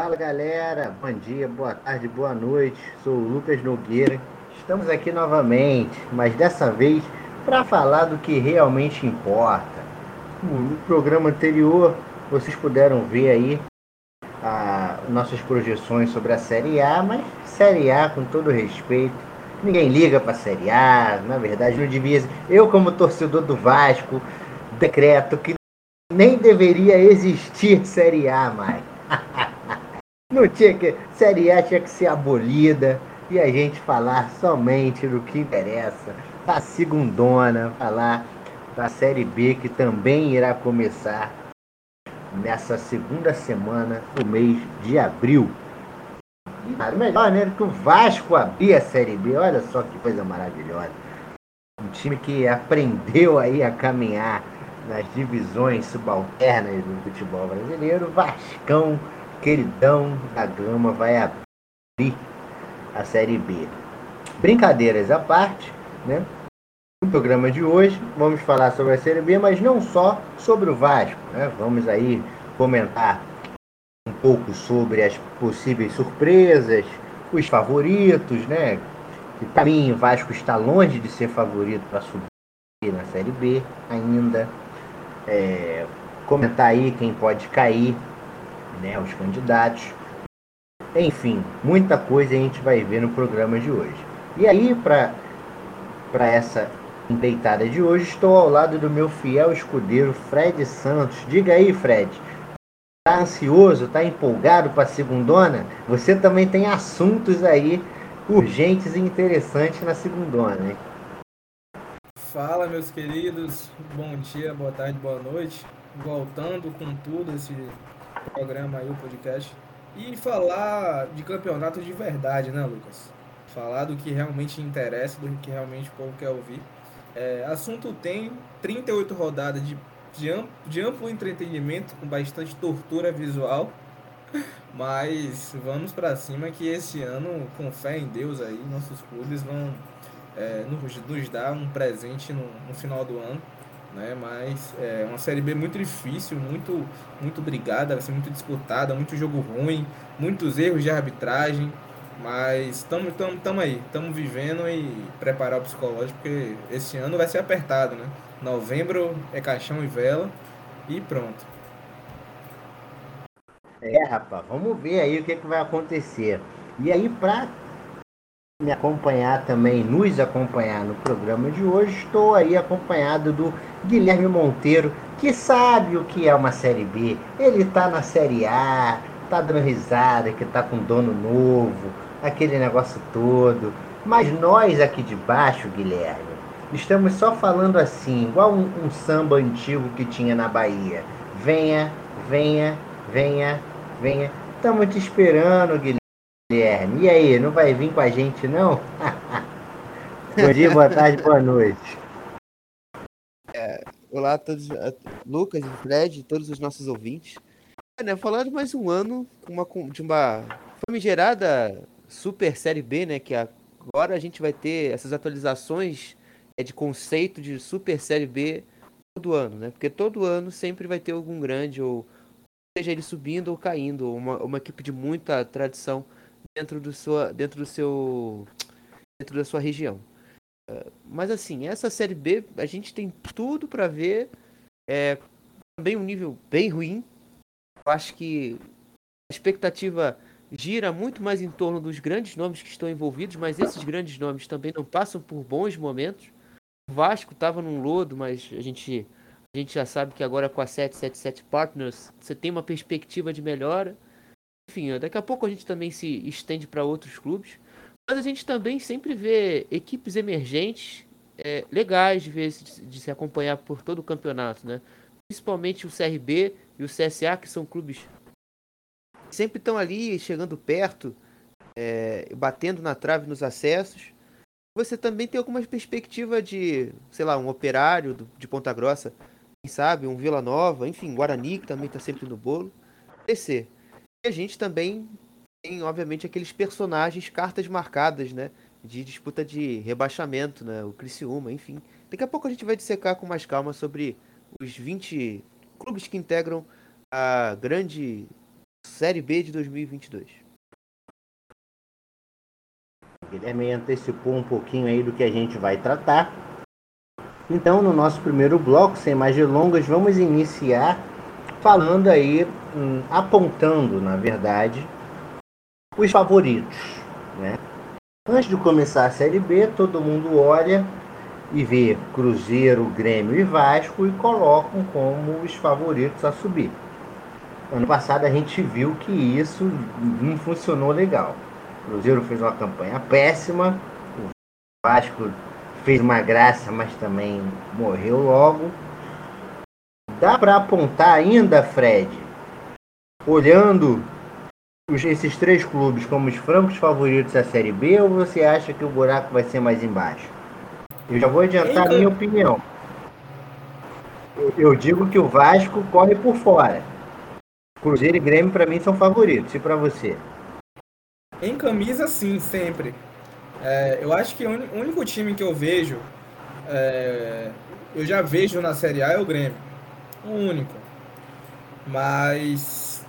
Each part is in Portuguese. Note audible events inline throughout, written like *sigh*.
Fala galera, bom dia, boa tarde, boa noite. Sou o Lucas Nogueira. Estamos aqui novamente, mas dessa vez para falar do que realmente importa. No programa anterior, vocês puderam ver aí a, nossas projeções sobre a Série A, mas Série A, com todo respeito, ninguém liga para a Série A. Na verdade, não devia. Eu, como torcedor do Vasco, decreto que nem deveria existir Série A mais. Não tinha que. Série A tinha que ser abolida e a gente falar somente do que interessa. Da segundona, falar da Série B que também irá começar nessa segunda semana do mês de abril. E melhor, né? Que o Vasco abrir a Série B. Olha só que coisa maravilhosa. Um time que aprendeu aí a caminhar nas divisões subalternas do futebol brasileiro. Vascão queridão da Gama vai abrir a Série B. Brincadeiras à parte, né? No programa de hoje vamos falar sobre a Série B, mas não só sobre o Vasco, né? Vamos aí comentar um pouco sobre as possíveis surpresas, os favoritos, né? Que para mim o Vasco está longe de ser favorito para subir na Série B ainda. É, comentar aí quem pode cair né, os candidatos. Enfim, muita coisa a gente vai ver no programa de hoje. E aí, para essa empreitada de hoje, estou ao lado do meu fiel escudeiro Fred Santos. Diga aí, Fred, tá ansioso, tá empolgado para segundona? Você também tem assuntos aí urgentes e interessantes na segundona, hein? Fala, meus queridos. Bom dia, boa tarde, boa noite. Voltando com tudo esse programa aí, o podcast. E falar de campeonato de verdade, né, Lucas? Falar do que realmente interessa, do que realmente o povo quer ouvir. É, assunto tem 38 rodadas de, de, amplo, de amplo entretenimento, com bastante tortura visual. *laughs* Mas vamos para cima que esse ano, com fé em Deus aí, nossos clubes vão é, nos, nos dar um presente no, no final do ano né? Mas é uma série B muito difícil, muito muito brigada, vai ser muito disputada, muito jogo ruim, muitos erros de arbitragem, mas estamos tamo, tamo aí, estamos vivendo e preparar o psicológico, porque esse ano vai ser apertado, né? Novembro é caixão e vela e pronto. É, rapaz, vamos ver aí o que, que vai acontecer. E aí, para me acompanhar também, nos acompanhar no programa de hoje, estou aí acompanhado do Guilherme Monteiro, que sabe o que é uma Série B. Ele está na Série A, tá dando risada, que tá com dono novo, aquele negócio todo. Mas nós aqui de baixo, Guilherme, estamos só falando assim, igual um, um samba antigo que tinha na Bahia. Venha, venha, venha, venha. Estamos te esperando, Guilherme. Guilherme. E aí, não vai vir com a gente, não? *laughs* Bom dia, boa tarde, boa noite. É, olá a todos, a Lucas Fred, todos os nossos ouvintes. É, né, falando mais um ano uma, de uma famigerada Super Série B, né? Que agora a gente vai ter essas atualizações é, de conceito de Super Série B todo ano, né? Porque todo ano sempre vai ter algum grande, ou seja ele subindo ou caindo, uma, uma equipe de muita tradição dentro do, sua, dentro do seu dentro da sua região. Uh, mas assim, essa série B a gente tem tudo para ver. É também um nível bem ruim. Eu acho que a expectativa gira muito mais em torno dos grandes nomes que estão envolvidos, mas esses grandes nomes também não passam por bons momentos. O Vasco estava num lodo, mas a gente a gente já sabe que agora com a 777 Partners você tem uma perspectiva de melhora. Enfim, daqui a pouco a gente também se estende para outros clubes. Mas a gente também sempre vê equipes emergentes é, legais de, ver, de se acompanhar por todo o campeonato, né? Principalmente o CRB e o CSA, que são clubes que sempre estão ali chegando perto, é, batendo na trave nos acessos. Você também tem algumas perspectivas de, sei lá, um operário de Ponta Grossa, quem sabe, um Vila Nova, enfim, Guarani, que também está sempre no bolo. Descer. E a gente também tem, obviamente, aqueles personagens, cartas marcadas, né? De disputa de rebaixamento, né? O Criciúma, enfim. Daqui a pouco a gente vai dissecar com mais calma sobre os 20 clubes que integram a grande Série B de 2022. Guilherme antecipou um pouquinho aí do que a gente vai tratar. Então, no nosso primeiro bloco, sem mais delongas, vamos iniciar falando aí, hum, apontando, na verdade, os favoritos, né? Antes de começar a Série B, todo mundo olha e vê Cruzeiro, Grêmio e Vasco e colocam como os favoritos a subir. Ano passado a gente viu que isso não funcionou legal. O Cruzeiro fez uma campanha péssima, o Vasco fez uma graça, mas também morreu logo. Dá para apontar ainda, Fred, olhando os, esses três clubes como os francos favoritos da Série B ou você acha que o buraco vai ser mais embaixo? Eu já vou adiantar a minha opinião. Eu, eu digo que o Vasco corre por fora. Cruzeiro e Grêmio para mim são favoritos. E para você? Em camisa, sim, sempre. É, eu acho que o único time que eu vejo, é, eu já vejo na Série A é o Grêmio. O único. Mas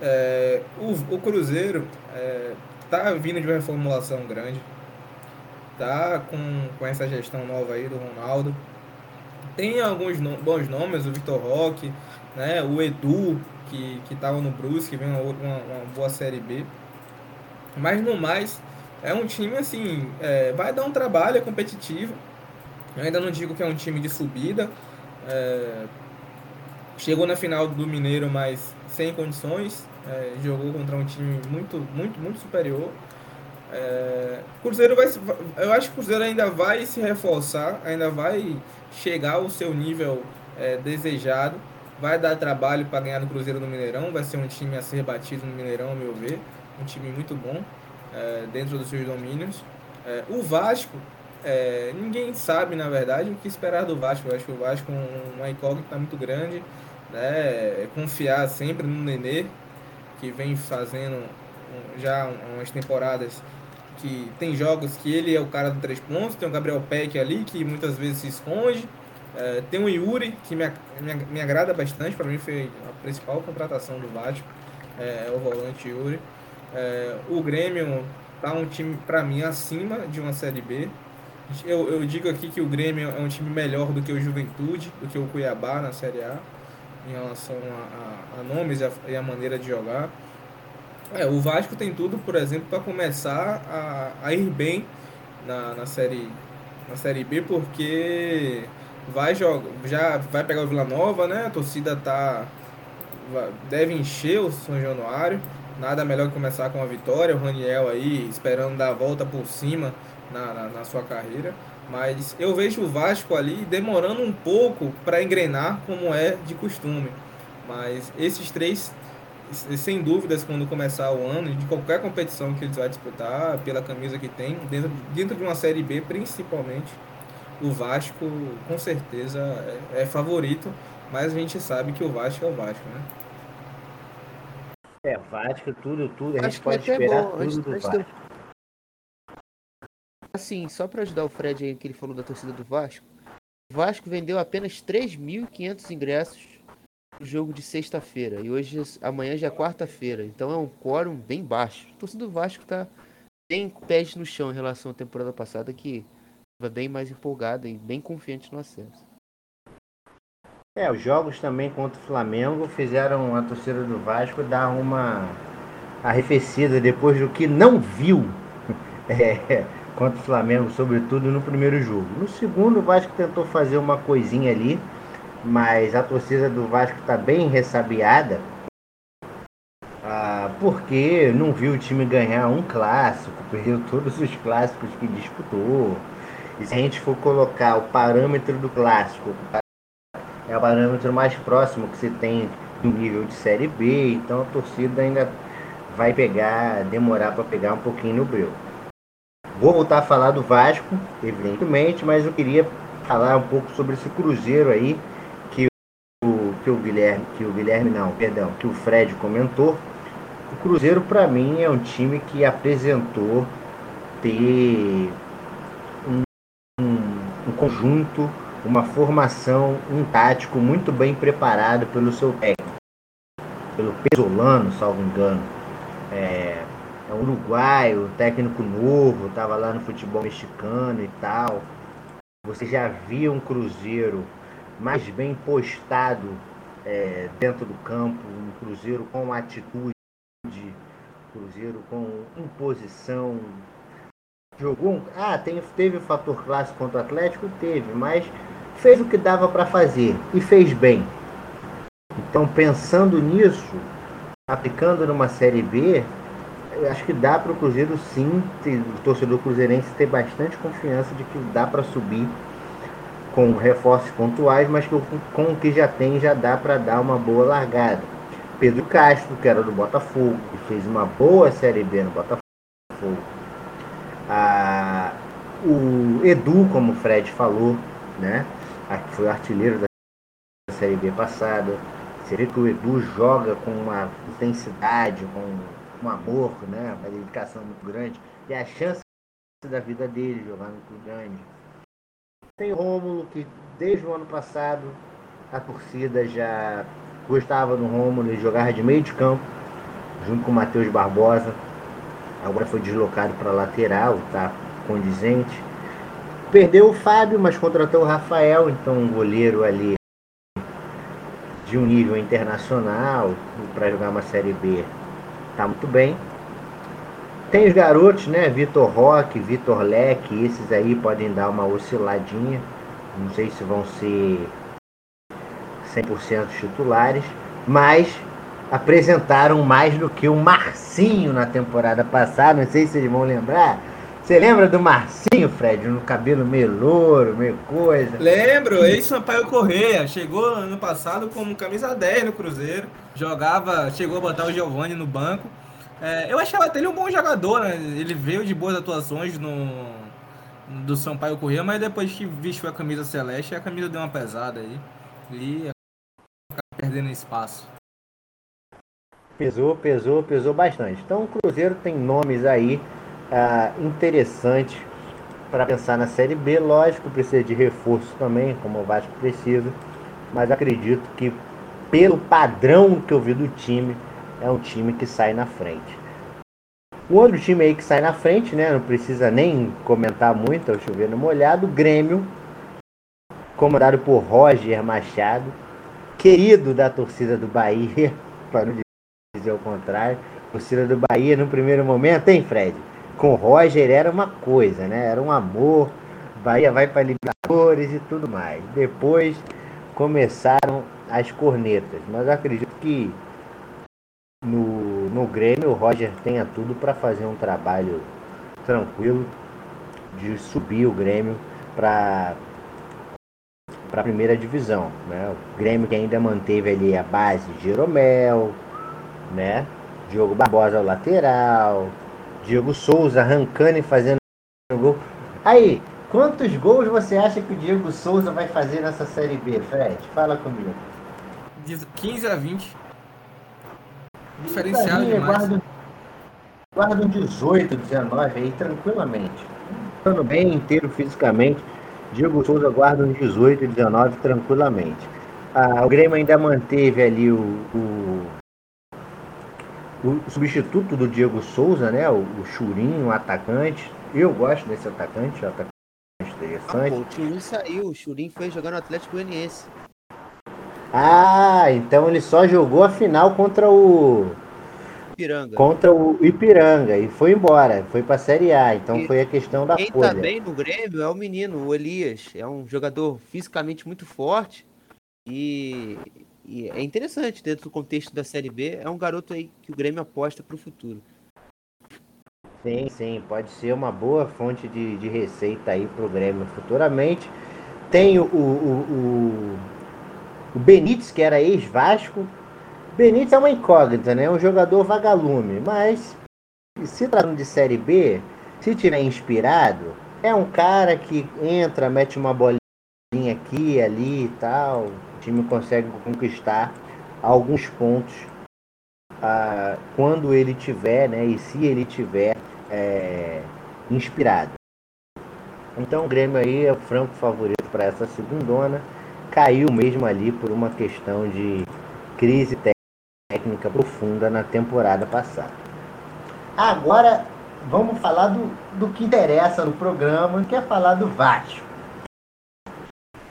é, o, o, Cruzeiro é, tá vindo de uma reformulação grande. Tá com, com essa gestão nova aí do Ronaldo. Tem alguns no, bons nomes, o Vitor Roque, né, o Edu, que, que tava no Brusque, vem uma, uma, uma boa Série B. Mas no mais, é um time assim, é, vai dar um trabalho, é competitivo. Eu ainda não digo que é um time de subida. É, chegou na final do Mineiro, mas sem condições. É, jogou contra um time muito, muito, muito superior. É, Cruzeiro vai, eu acho que o Cruzeiro ainda vai se reforçar, ainda vai chegar ao seu nível é, desejado. Vai dar trabalho para ganhar no Cruzeiro no Mineirão. Vai ser um time a ser batido no Mineirão, a meu ver. Um time muito bom é, dentro dos seus domínios. É, o Vasco, é, ninguém sabe, na verdade, o que esperar do Vasco. Eu acho que o Vasco é uma incógnita muito grande. Né? Confiar sempre no Nenê, que vem fazendo já umas temporadas que tem jogos que ele é o cara do três pontos, tem o Gabriel Peck ali, que muitas vezes se esconde. É, tem o Yuri, que me, me, me agrada bastante, para mim foi a principal contratação do Vasco, é, é o volante Yuri. É, o Grêmio tá um time, para mim, acima de uma Série B. Eu, eu digo aqui que o Grêmio é um time melhor do que o Juventude, do que o Cuiabá na Série A, em relação a, a, a nomes e a, e a, maneira de jogar. É, o Vasco tem tudo, por exemplo, para começar a, ir bem na, na, série, na Série B, porque vai jogar, já vai pegar o Vila Nova, né? A torcida tá, deve encher o São Januário. Nada melhor que começar com a vitória. O Raniel aí esperando dar a volta por cima na, na, na sua carreira. Mas eu vejo o Vasco ali demorando um pouco para engrenar, como é de costume. Mas esses três, sem dúvidas, quando começar o ano, de qualquer competição que eles vão disputar, pela camisa que tem, dentro, dentro de uma Série B principalmente, o Vasco com certeza é, é favorito. Mas a gente sabe que o Vasco é o Vasco, né? É, Vasco, tudo, tudo. A gente pode esperar bom. tudo antes, do antes Vasco. Assim, só para ajudar o Fred aí que ele falou da torcida do Vasco. O Vasco vendeu apenas 3.500 ingressos no jogo de sexta-feira. E hoje, amanhã já é quarta-feira. Então é um quórum bem baixo. A torcida do Vasco tá bem pés no chão em relação à temporada passada, que estava bem mais empolgada e bem confiante no acesso. É, os jogos também contra o Flamengo fizeram a torcida do Vasco dar uma arrefecida depois do que não viu *laughs* é, contra o Flamengo, sobretudo no primeiro jogo. No segundo, o Vasco tentou fazer uma coisinha ali, mas a torcida do Vasco está bem ressabiada ah, porque não viu o time ganhar um clássico, perdeu todos os clássicos que disputou. E se a gente for colocar o parâmetro do clássico é o parâmetro mais próximo que se tem do nível de Série B, então a torcida ainda vai pegar, demorar para pegar um pouquinho no breu. Vou voltar a falar do Vasco, evidentemente, mas eu queria falar um pouco sobre esse Cruzeiro aí que o, que o Guilherme, que o Guilherme não, perdão, que o Fred comentou. O Cruzeiro para mim é um time que apresentou ter um, um, um conjunto uma formação, um tático muito bem preparado pelo seu técnico. pelo Pesolano, salvo engano. É, é um uruguaio, técnico novo, estava lá no futebol mexicano e tal. Você já via um Cruzeiro mais bem postado é, dentro do campo, um Cruzeiro com atitude, Cruzeiro com imposição. Jogou um... Ah, tem, teve o fator clássico contra o Atlético? Teve, mas fez o que dava para fazer e fez bem. Então, pensando nisso, aplicando numa Série B, acho que dá para o Cruzeiro sim, ter, o torcedor cruzeirense ter bastante confiança de que dá para subir com reforços pontuais, mas que com o que já tem já dá para dar uma boa largada. Pedro Castro, que era do Botafogo, que fez uma boa Série B no Botafogo. Ah, o Edu, como o Fred falou, né? Que foi artilheiro da Série B passada. Você vê que o Edu joga com uma intensidade, com um amor, né? Uma dedicação muito grande. E a chance da vida dele jogar no Clube Grande. Tem o Rômulo, que desde o ano passado a torcida já gostava do Rômulo, ele jogava de meio de campo, junto com o Matheus Barbosa. Agora foi deslocado para lateral, tá condizente. Perdeu o Fábio, mas contratou o Rafael, então um goleiro ali de um nível internacional para jogar uma Série B. Tá muito bem. Tem os garotos, né? Vitor Roque, Vitor Leque, esses aí podem dar uma osciladinha. Não sei se vão ser 100% titulares, mas apresentaram mais do que o Marcinho na temporada passada. Não sei se vocês vão lembrar. Você lembra do Marcinho, Fred? No cabelo meio louro, meio coisa. Lembro, ex-Sampaio Correia. Chegou ano passado como camisa 10 no Cruzeiro. Jogava, chegou a botar o Giovanni no banco. É, eu achava até ele um bom jogador, né? Ele veio de boas atuações no, do Sampaio Correia, mas depois que vestiu a camisa celeste, a camisa deu uma pesada aí. E perdendo espaço. Pesou, pesou, pesou bastante. Então o Cruzeiro tem nomes aí ah, interessantes para pensar na Série B. Lógico, precisa de reforço também, como o Vasco precisa. Mas acredito que pelo padrão que eu vi do time, é um time que sai na frente. O outro time aí que sai na frente, né? Não precisa nem comentar muito, é o chovendo molhado, Grêmio, comandado por Roger Machado querido da torcida do Bahia, *laughs* para não dizer o contrário. Torcida do Bahia no primeiro momento, hein, Fred? Com o Roger era uma coisa, né? Era um amor. Bahia vai para Libertadores e tudo mais. Depois começaram as cornetas, mas acredito que no, no Grêmio o Roger tenha tudo para fazer um trabalho tranquilo de subir o Grêmio para para a primeira divisão. Né? O Grêmio que ainda manteve ali a base de Jeromel, né? Diogo Barbosa lateral, Diego Souza arrancando e fazendo gol. Aí, quantos gols você acha que o Diego Souza vai fazer nessa Série B, Fred? Fala comigo. 15 a 20. Diferenciado demais. Guarda, guarda um 18, 19 aí, tranquilamente. Estando bem inteiro fisicamente Diego Souza guarda uns 18, 19 tranquilamente. Ah, o Grêmio ainda manteve ali o, o, o, substituto do Diego Souza, né? O, o Churinho, o atacante. Eu gosto desse atacante, o atacante interessante. Ah, pô, o Churinho saiu, o Churinho foi jogar no Atlético Goianiense. Ah, então ele só jogou a final contra o Ipiranga. Contra o Ipiranga e foi embora, foi para a Série A, então e foi a questão da quem folha. Quem tá bem no Grêmio é o menino, o Elias, é um jogador fisicamente muito forte e, e é interessante dentro do contexto da Série B, é um garoto aí que o Grêmio aposta para o futuro. Sim, sim, pode ser uma boa fonte de, de receita aí para o Grêmio futuramente. Tem o, o, o, o Benítez, que era ex-Vasco, Benítez é uma incógnita, né? É um jogador vagalume, mas se tratando de Série B, se tiver inspirado, é um cara que entra, mete uma bolinha aqui, ali e tal. Time consegue conquistar alguns pontos ah, quando ele tiver, né? E se ele tiver é, inspirado. Então o Grêmio aí é o franco favorito para essa segundona. Caiu mesmo ali por uma questão de crise técnica técnica profunda na temporada passada. Agora vamos falar do, do que interessa no programa, que é falar do Vasco.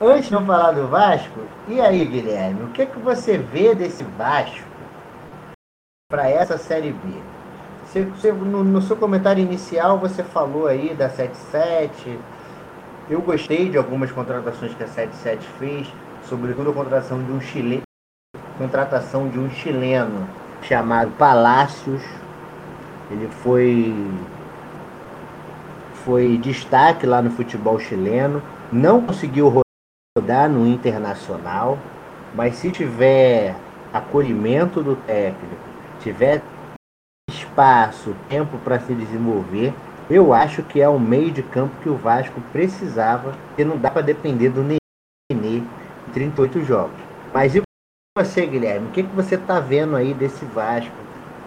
Antes de eu falar do Vasco, e aí, Guilherme, o que, que você vê desse Vasco para essa Série B? Você, você, no, no, seu comentário inicial, você falou aí da 77. Eu gostei de algumas contratações que a 77 fez, sobretudo a contratação de um chileno, contratação de um chileno chamado Palácios. Ele foi foi destaque lá no futebol chileno, não conseguiu rodar no internacional, mas se tiver acolhimento do técnico, tiver espaço, tempo para se desenvolver, eu acho que é o meio de campo que o Vasco precisava, e não dá para depender do Nenê em 38 jogos. Mas e você, Guilherme, o que, que você está vendo aí desse Vasco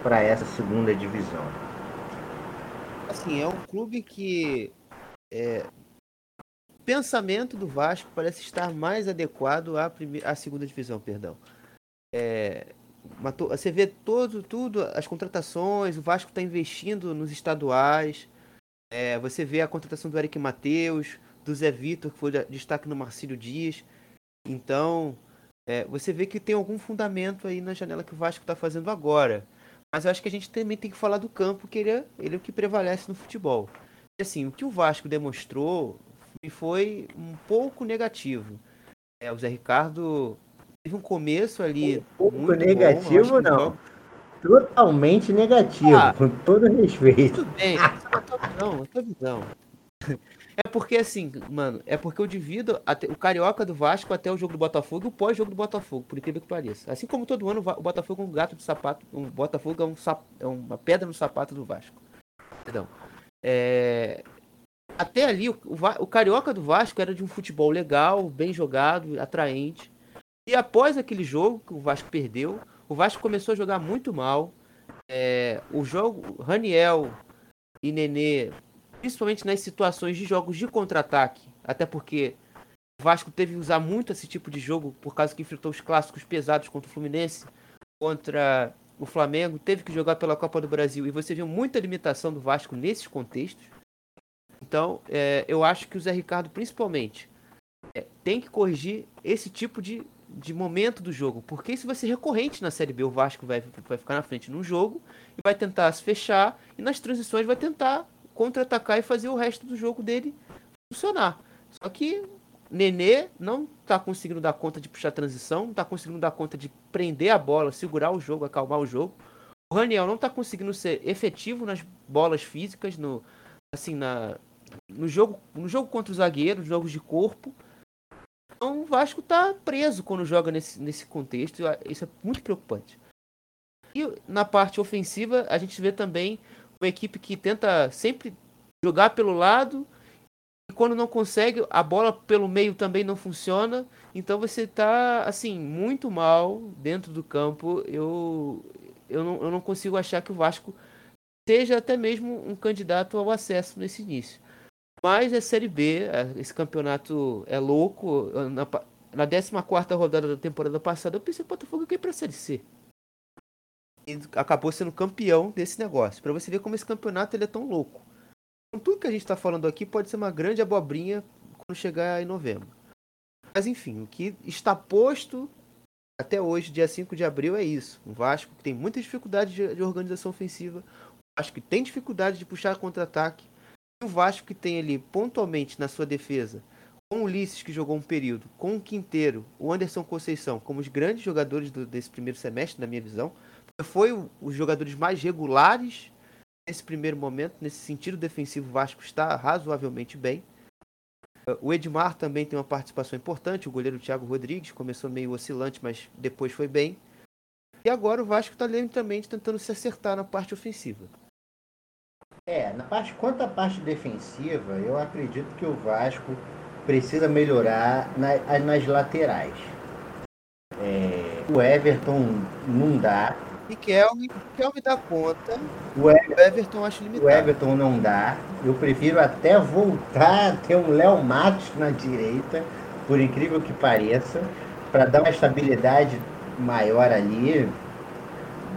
para essa segunda divisão? Assim, é um clube que é, pensamento do Vasco parece estar mais adequado à, primeira, à segunda divisão, perdão. É, você vê todo, tudo, as contratações, o Vasco está investindo nos estaduais. É, você vê a contratação do Eric Matheus, do Zé Vitor, que foi destaque no Marcílio Dias. Então, é, você vê que tem algum fundamento aí na janela que o Vasco está fazendo agora. Mas eu acho que a gente também tem que falar do campo, que ele é, ele é o que prevalece no futebol. E, assim, o que o Vasco demonstrou foi um pouco negativo. É, o Zé Ricardo teve um começo ali. Um pouco negativo, bom, não. Totalmente negativo, ah, com todo respeito. Tudo bem, é a tua visão. *laughs* É porque assim, mano, é porque eu divido até, o Carioca do Vasco até o jogo do Botafogo e o pós-jogo do Botafogo, por incrível que pareça. Assim como todo ano o Botafogo é um gato de sapato, um Botafogo é, um, é uma pedra no sapato do Vasco. Perdão. É, até ali, o, o, Carioca do Vasco era de um futebol legal, bem jogado, atraente. E após aquele jogo que o Vasco perdeu, o Vasco começou a jogar muito mal. É, o jogo, Raniel e Nenê, principalmente nas situações de jogos de contra-ataque, até porque o Vasco teve que usar muito esse tipo de jogo por causa que enfrentou os clássicos pesados contra o Fluminense, contra o Flamengo, teve que jogar pela Copa do Brasil e você viu muita limitação do Vasco nesses contextos. Então, é, eu acho que o Zé Ricardo, principalmente, é, tem que corrigir esse tipo de, de momento do jogo. Porque isso vai ser recorrente na Série B. O Vasco vai, vai ficar na frente num jogo e vai tentar se fechar. E nas transições vai tentar contra-atacar e fazer o resto do jogo dele funcionar. Só que Nenê não está conseguindo dar conta de puxar transição, não está conseguindo dar conta de prender a bola, segurar o jogo, acalmar o jogo. O Raniel não está conseguindo ser efetivo nas bolas físicas, no, assim, na, no, jogo, no jogo contra os zagueiros, jogos de corpo. Então o Vasco está preso quando joga nesse, nesse contexto. Isso é muito preocupante. E na parte ofensiva, a gente vê também uma equipe que tenta sempre jogar pelo lado. E quando não consegue, a bola pelo meio também não funciona. Então você está assim, muito mal dentro do campo. Eu, eu, não, eu não consigo achar que o Vasco seja até mesmo um candidato ao acesso nesse início. Mas é Série B, é, esse campeonato é louco. Na, na 14 rodada da temporada passada, eu pensei que o Botafogo ia para a Série C. E acabou sendo campeão desse negócio. Para você ver como esse campeonato ele é tão louco. Então, tudo que a gente está falando aqui pode ser uma grande abobrinha quando chegar em novembro. Mas enfim, o que está posto até hoje, dia 5 de abril, é isso. O Vasco que tem muita dificuldade de, organização ofensiva. O Vasco que tem dificuldade de puxar contra-ataque o Vasco que tem ali pontualmente na sua defesa, com o Ulisses que jogou um período, com o Quinteiro, o Anderson Conceição, como os grandes jogadores do, desse primeiro semestre, na minha visão, foi o, os jogadores mais regulares nesse primeiro momento, nesse sentido defensivo, o Vasco está razoavelmente bem. O Edmar também tem uma participação importante, o goleiro Thiago Rodrigues começou meio oscilante, mas depois foi bem. E agora o Vasco está lentamente tentando se acertar na parte ofensiva. É, na parte, quanto à parte defensiva, eu acredito que o Vasco precisa melhorar na, nas laterais. É, o Everton não dá. Riquelme, Riquelme dá conta. O Everton, o Everton acho limitado. O Everton não dá. Eu prefiro até voltar a ter um Léo Matos na direita, por incrível que pareça, para dar uma estabilidade maior ali.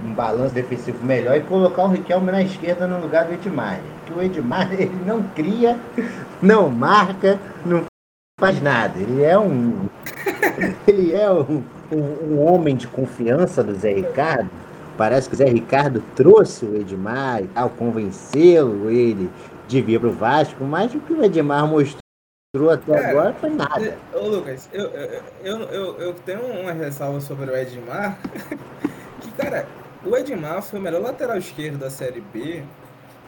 Um balanço defensivo melhor e colocar o Riquelme na esquerda no lugar do Edmar. Que o Edmar *laughs* ele não cria, não marca, não faz nada. Ele é um. *laughs* ele é um, um, um homem de confiança do Zé Ricardo. Parece que o Zé Ricardo trouxe o Edmar e tal, convenceu ele de vir para o Vasco, mas o que o Edmar mostrou até Cara, agora foi nada. Ô Lucas, eu, eu, eu, eu tenho uma ressalva sobre o Edmar, *laughs* que, cara, o Edmar foi o melhor lateral esquerdo da Série B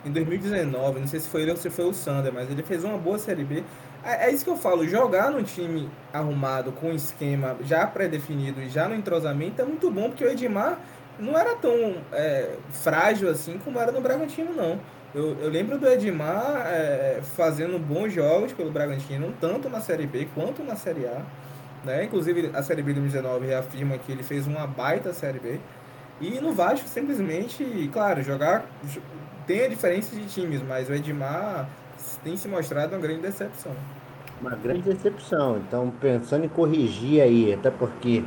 em 2019. Não sei se foi ele ou se foi o Sander, mas ele fez uma boa Série B. É, é isso que eu falo, jogar num time arrumado, com esquema já pré-definido e já no entrosamento é muito bom, porque o Edmar não era tão é, frágil assim como era no Bragantino, não. Eu, eu lembro do Edmar é, fazendo bons jogos pelo Bragantino, tanto na Série B quanto na Série A. Né? Inclusive, a Série B de 2019 reafirma que ele fez uma baita Série B. E no Vasco, simplesmente, claro, jogar tem a diferença de times, mas o Edmar tem se mostrado uma grande decepção. Uma grande decepção. Então, pensando em corrigir aí, até porque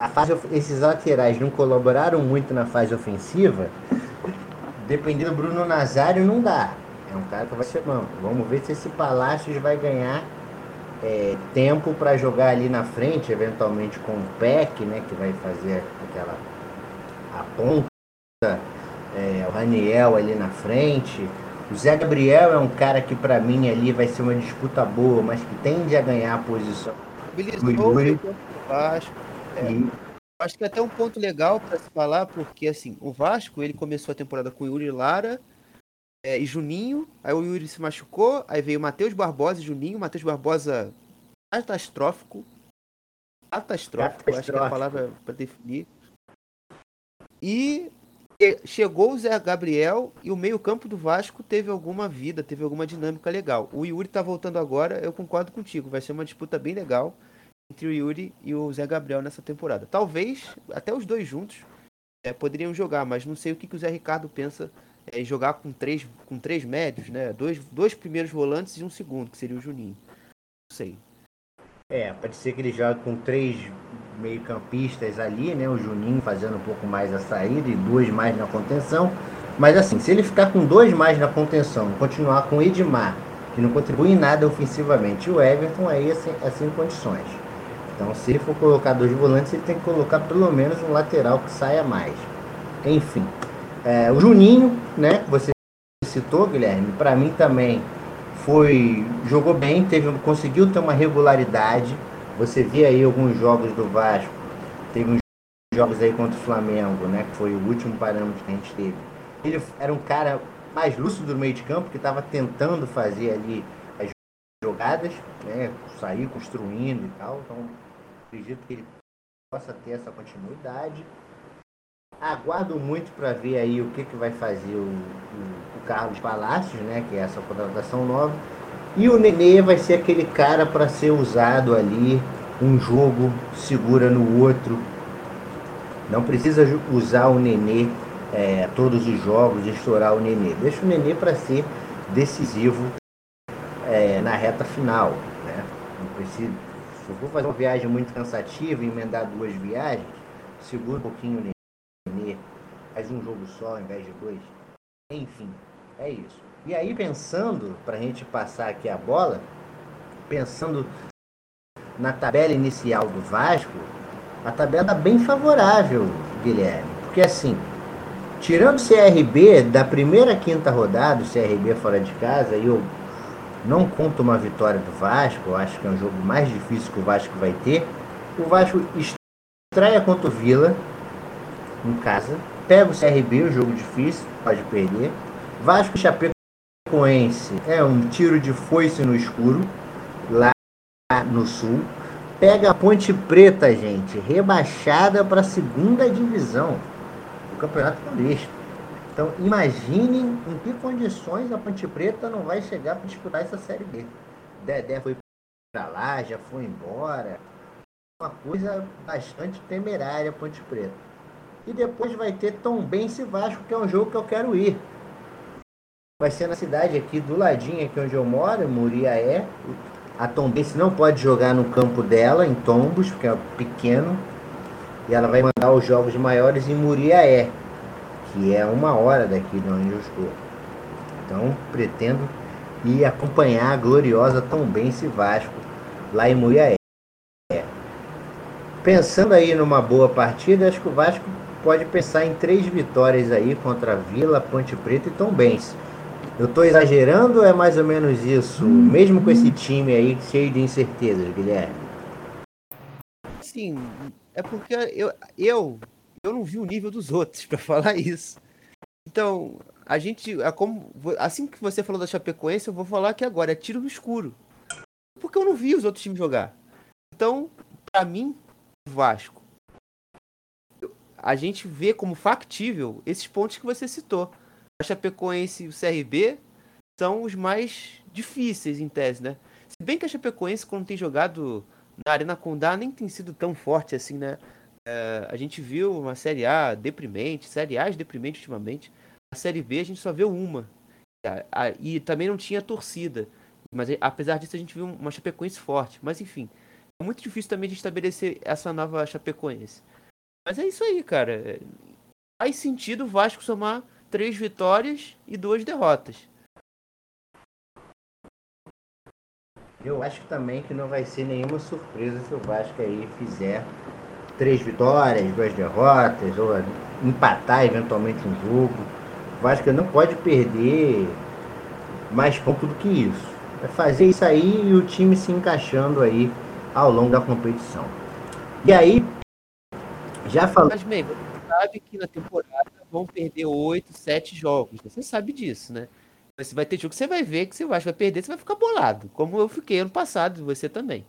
a fase, esses laterais não colaboraram muito na fase ofensiva, dependendo do Bruno Nazário, não dá. É um cara que vai ser bom. Vamos ver se esse Palácios vai ganhar é, tempo para jogar ali na frente, eventualmente com o Peck, né, que vai fazer aquela a ponta, é, o Raniel ali na frente. O Zé Gabriel é um cara que para mim ali vai ser uma disputa boa, mas que tende a ganhar a posição. Beleza, Yuri. Vasco. É. E... Acho que é até um ponto legal para se falar, porque assim, o Vasco ele começou a temporada com Yuri Lara é, e Juninho, aí o Yuri se machucou, aí veio Matheus Barbosa e Juninho, Matheus Barbosa catastrófico. Catastrófico, acho que é a palavra para definir. E chegou o Zé Gabriel e o meio-campo do Vasco teve alguma vida, teve alguma dinâmica legal. O Yuri tá voltando agora, eu concordo contigo, vai ser uma disputa bem legal entre o Yuri e o Zé Gabriel nessa temporada. Talvez até os dois juntos é, poderiam jogar, mas não sei o que, que o Zé Ricardo pensa é, em jogar com três, com três médios, né? Dois, dois primeiros volantes e um segundo, que seria o Juninho. Não sei. É, pode ser que ele jogue com três meio-campistas ali, né? O Juninho fazendo um pouco mais a saída e dois mais na contenção. Mas assim, se ele ficar com dois mais na contenção, continuar com o Edmar, que não contribui em nada ofensivamente, o Everton aí assim, assim em condições. Então, se ele for colocar dois volantes, ele tem que colocar pelo menos um lateral que saia mais. Enfim, é, o Juninho, né? Você citou, Guilherme, para mim também foi jogou bem, teve, conseguiu ter uma regularidade você vê aí alguns jogos do Vasco, teve uns jogos aí contra o Flamengo, né? Que foi o último parâmetro que a gente teve. Ele era um cara mais lúcido no meio de campo, que estava tentando fazer ali as jogadas, né? Sair construindo e tal. Então, acredito que ele possa ter essa continuidade. Aguardo muito para ver aí o que, que vai fazer o, o, o Carlos Palácios, né? Que é essa contratação nova e o Nenê vai ser aquele cara para ser usado ali, um jogo segura no outro. Não precisa usar o Nenê é, todos os jogos, estourar o Nenê. Deixa o Nenê para ser decisivo é, na reta final. Né? Não precisa. Se eu for fazer uma viagem muito cansativa emendar duas viagens, segura um pouquinho o Nenê, faz um jogo só ao invés de dois. Enfim, é isso. E aí, pensando, para a gente passar aqui a bola, pensando na tabela inicial do Vasco, a tabela bem favorável, Guilherme. Porque assim, tirando o CRB da primeira quinta rodada, o CRB fora de casa, eu não conto uma vitória do Vasco, eu acho que é um jogo mais difícil que o Vasco vai ter. O Vasco estreia contra o Vila, em casa, pega o CRB, o jogo difícil, pode perder. Vasco e Chapecoense Chapecoense é um tiro de foice no escuro, lá no sul. Pega a Ponte Preta, gente, rebaixada para a segunda divisão do Campeonato Paulista. Então, imaginem em que condições a Ponte Preta não vai chegar para disputar essa Série B. Dedé foi para lá, já foi embora. Uma coisa bastante temerária, Ponte Preta. E depois vai ter Tombense Vasco, que é um jogo que eu quero ir. Vai ser na cidade aqui do ladinho, aqui onde eu moro, Muriaé. A Tombense não pode jogar no campo dela, em Tombos, porque é pequeno. E ela vai mandar os jogos maiores em Muriaé, que é uma hora daqui de onde eu estou. Então pretendo ir acompanhar a gloriosa Tombense Vasco lá em Muriaé. Pensando aí numa boa partida, acho que o Vasco pode pensar em três vitórias aí contra Vila, Ponte Preta e Tombense. Eu estou exagerando ou é mais ou menos isso? Mesmo com esse time aí cheio de incertezas, Guilherme? Sim, é porque eu, eu, eu não vi o nível dos outros *laughs* para falar isso. Então, a gente, é como, assim que você falou da Chapecoense, eu vou falar aqui agora, é tiro no escuro. Porque eu não vi os outros times jogar. Então, para mim, Vasco. A gente vê como factível esses pontos que você citou. A Chapecoense e o CRB são os mais difíceis em tese, né? Se bem que a Chapecoense, quando tem jogado na Arena Condá, nem tem sido tão forte assim, né? É, a gente viu uma Série A deprimente, Série A deprimente ultimamente. A Série B a gente só viu uma. E também não tinha torcida. Mas apesar disso a gente viu uma Chapecoense forte. Mas enfim, é muito difícil também de estabelecer essa nova Chapecoense. Mas é isso aí, cara. Faz sentido o Vasco somar três vitórias e duas derrotas. Eu acho também que não vai ser nenhuma surpresa se o Vasco aí fizer três vitórias, duas derrotas, ou empatar eventualmente um jogo. O Vasco não pode perder mais ponto do que isso. É fazer isso aí e o time se encaixando aí ao longo da competição. E aí, já falou. Mas, bem, você sabe que na temporada vão perder oito, sete jogos. Você sabe disso, né? Você vai ter jogo que você vai ver que você vai perder, você vai ficar bolado. Como eu fiquei ano passado, você também.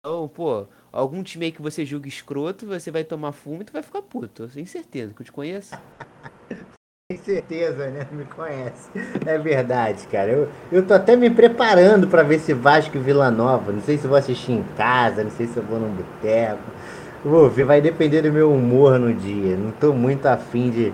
Então, pô, algum time aí que você julga escroto, você vai tomar fumo e tu vai ficar puto. Eu tenho certeza que eu te conheço. *laughs* Tem certeza, né? Me conhece. É verdade, cara. Eu, eu tô até me preparando para ver se Vasco e Vila Nova. Não sei se vou assistir em casa, não sei se eu vou num boteco. Vou ver, vai depender do meu humor no dia. Não tô muito afim de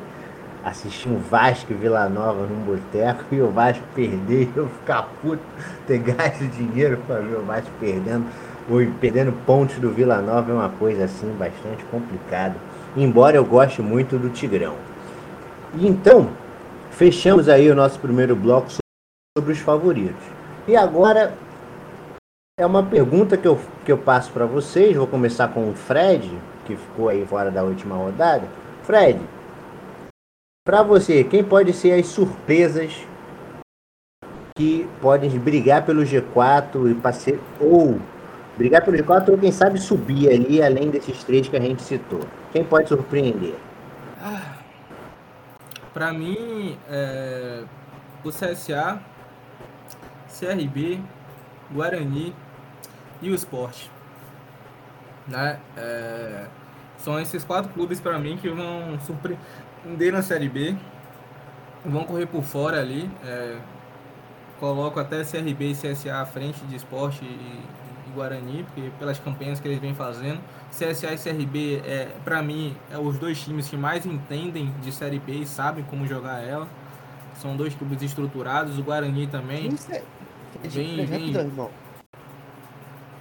assistir um Vasco e Vila Nova num boteco e o Vasco perder e eu ficar puto, ter gasto dinheiro para ver o Vasco perdendo ou perdendo pontos do Vila Nova é uma coisa assim bastante complicada. Embora eu goste muito do Tigrão. E então, fechamos aí o nosso primeiro bloco sobre os favoritos. E agora é uma pergunta que eu, que eu passo para vocês. Vou começar com o Fred, que ficou aí fora da última rodada. Fred, para você, quem pode ser as surpresas que podem brigar pelo G4 e passear, ou brigar pelo G4 ou quem sabe subir ali além desses três que a gente citou? Quem pode surpreender? Ah, para mim, é, o CSA, CRB, Guarani e o Sport. Né? É, são esses quatro clubes para mim que vão surpreender na Série B. Vão correr por fora ali. É, coloco até CRB e CSA à frente de Sport e, Guarani, porque pelas campanhas que eles vêm fazendo. CSA e CRB, é, para mim, é os dois times que mais entendem de Série B e sabem como jogar ela. São dois clubes estruturados. O Guarani também. Vem, vem... irmão.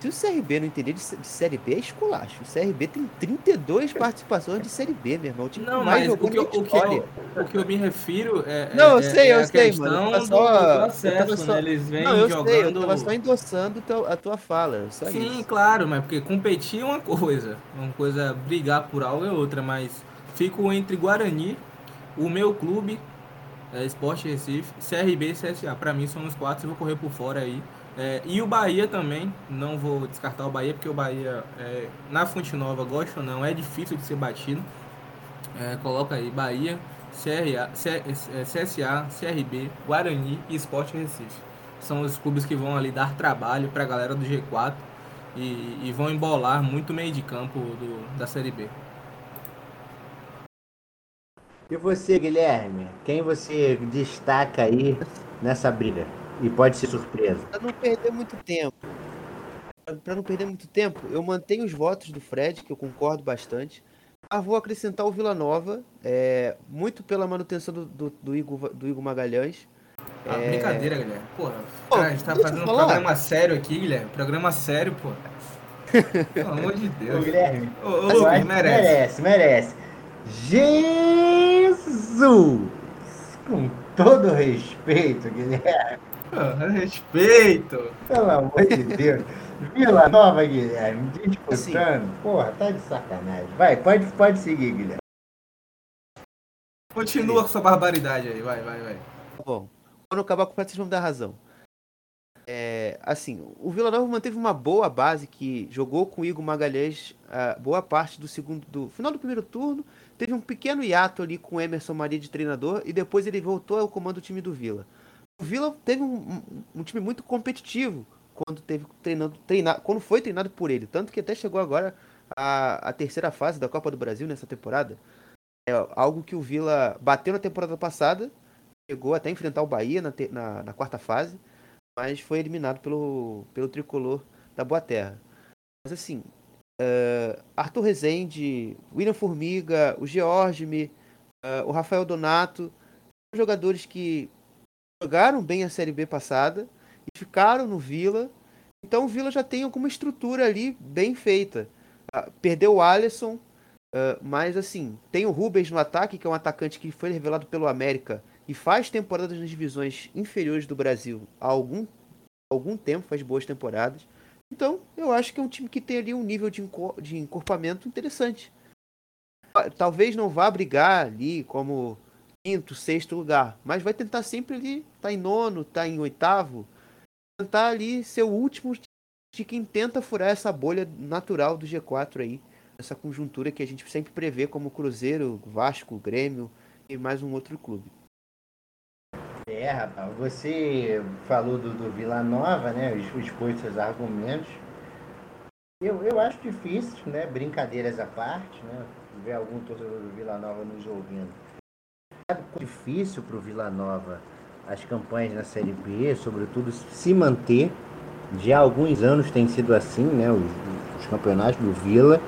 Se o CRB não entender de, Série B, é esculacho. O CRB tem 32 participações de Série B, meu irmão. O time não, mais mas o que, eu, o, que eu, o que eu me refiro é. Não, eu é, sei, é eu sei, mano. Eu só, do processo, só, né? Eles vêm não, eu jogando. Sei, eu tava só endossando a tua fala. Sim, isso. claro, mas porque competir é uma coisa. Uma coisa, brigar por algo é outra, mas fico entre Guarani, o meu clube, é, Esporte Recife, CRB e CSA. Pra mim são os quatro, eu vou correr por fora aí. É, e o Bahia também, não vou descartar o Bahia, porque o Bahia, é, na Fonte Nova, gosta ou não, é difícil de ser batido. É, coloca aí Bahia, CRA, CSA, CRB, Guarani e Sport Recife. São os clubes que vão ali dar trabalho para a galera do G4 e, e, vão embolar muito meio de campo do, da Série B. E você, Guilherme? Quem você destaca aí nessa briga? E pode ser surpresa. Para não perder muito tempo. Para não perder muito tempo, eu mantenho os votos do Fred, que eu concordo bastante. Mas vou acrescentar o Vila Nova, é, muito pela manutenção do, do, do, Igor, do Igor Magalhães. Ah, é... brincadeira, Guilherme. Porra, pô, cara, a gente tá fazendo um programa sério aqui, Guilherme. Programa sério, pô. *laughs* Pelo amor de Deus. Ô, Guilherme, Ô, ô, merece. merece, merece. Jesus! Com todo respeito, Guilherme. *laughs* Respeito. Pelo amor de Deus. Vila Nova, Guilherme, disputando. Assim. Porra, tá de sacanagem. Vai, pode, pode seguir, Guilherme. Continua com sua barbaridade aí, vai, vai, vai. Tá bom. Quando eu acabar com o vocês vão me dar razão. É, assim, o Vila Nova manteve uma boa base que jogou com o Igor Magalhães a boa parte do segundo, do final do primeiro turno. Teve um pequeno hiato ali com o Emerson Maria de treinador e depois ele voltou ao comando do time do Vila. O Vila teve um, um- time muito competitivo quando teve treinando, treinar, quando foi treinado por ele, tanto que até chegou agora a, a terceira fase da Copa do Brasil nessa temporada. É algo que o Vila bateu na temporada passada chegou até enfrentar o Bahia na, na, na quarta fase, mas foi eliminado pelo, pelo tricolor da Boa Terra. Mas assim, eh, Arthur Rezende, William Formiga, o Georgime, eh, o Rafael Donato, jogadores que jogaram bem a Série B passada e ficaram no Vila. Então o Vila já tem alguma estrutura ali bem feita. Ah, perdeu o Alisson, ah, mas assim, tem o Rubens no ataque, que é um atacante que foi revelado pelo América e faz temporadas nas divisões inferiores do Brasil há algum, algum tempo, faz boas temporadas. Então, eu acho que é um time que tem ali um nível de, de encorpamento interessante. Talvez não vá brigar ali como quinto, sexto lugar, mas vai tentar sempre ali, tá em nono, tá em oitavo, tentar ali ser o último de quem tenta furar essa bolha natural do G4 aí, essa conjuntura que a gente sempre prevê como Cruzeiro, Vasco, Grêmio e mais um outro clube. É, rapaz, você falou do, do Vila Nova, né? ex- Expôs seus argumentos. Eu, eu acho difícil, né? Brincadeiras à parte, né? Ver algum torcedor do Vila Nova nos ouvindo. É difícil para o Vila Nova as campanhas na Série B, sobretudo se manter. Já há alguns anos tem sido assim, né? Os, os campeonatos do Vila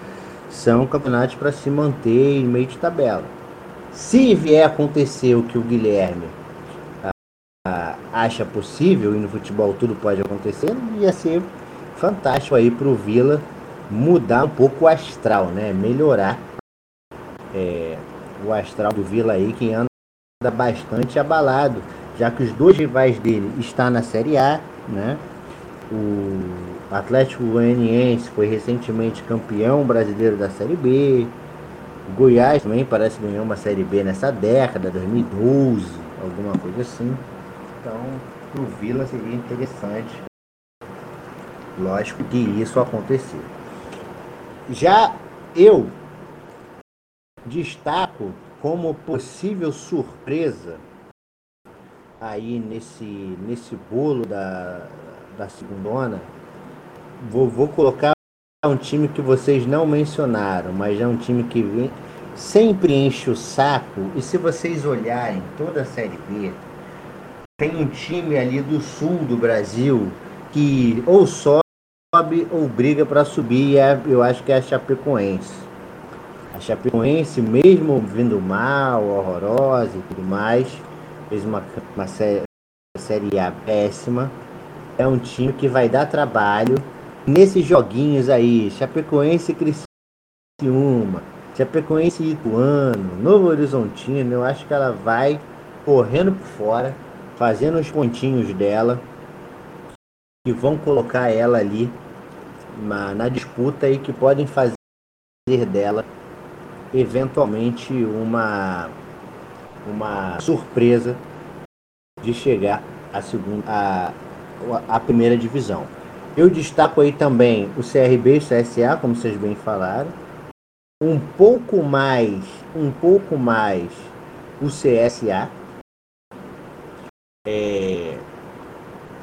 são campeonatos para se manter em meio de tabela. Se vier acontecer o que o Guilherme acha possível, e no futebol tudo pode acontecer, ia ser fantástico aí pro Vila mudar um pouco o astral, né? Melhorar é, o astral do Vila aí, que anda bastante abalado, já que os dois rivais dele estão na Série A, né? O Atlético Goianiense foi recentemente campeão brasileiro da Série B. O Goiás também parece ganhou uma Série B nessa década, 2012, alguma coisa assim. Então, pro Vila seria interessante. Lógico que isso acontecer. Já eu destaco como possível surpresa aí nesse, nesse bolo da, da segundona, vou, vou colocar um time que vocês não mencionaram, mas é um time que vem, sempre enche o saco. E se vocês olharem toda a Série B, tem um time ali do sul do Brasil que ou sobe ou briga para subir. E é- eu acho que é a Chapecoense. Chapecoense, mesmo vindo mal, horrorosa e tudo mais, fez uma, uma sé- série A péssima. É um time que vai dar trabalho. Nesses joguinhos aí, Chapecoense Criciúma, Chapecoense Ituano, Novo Horizontino, eu acho que ela vai correndo por fora, fazendo os pontinhos dela, que vão colocar ela ali na, na disputa e que podem fazer dela eventualmente uma uma surpresa de chegar à segunda a, a primeira divisão. Eu destaco aí também o CRB e o CSA, como vocês bem falaram. Um pouco mais, um pouco mais o CSA. É,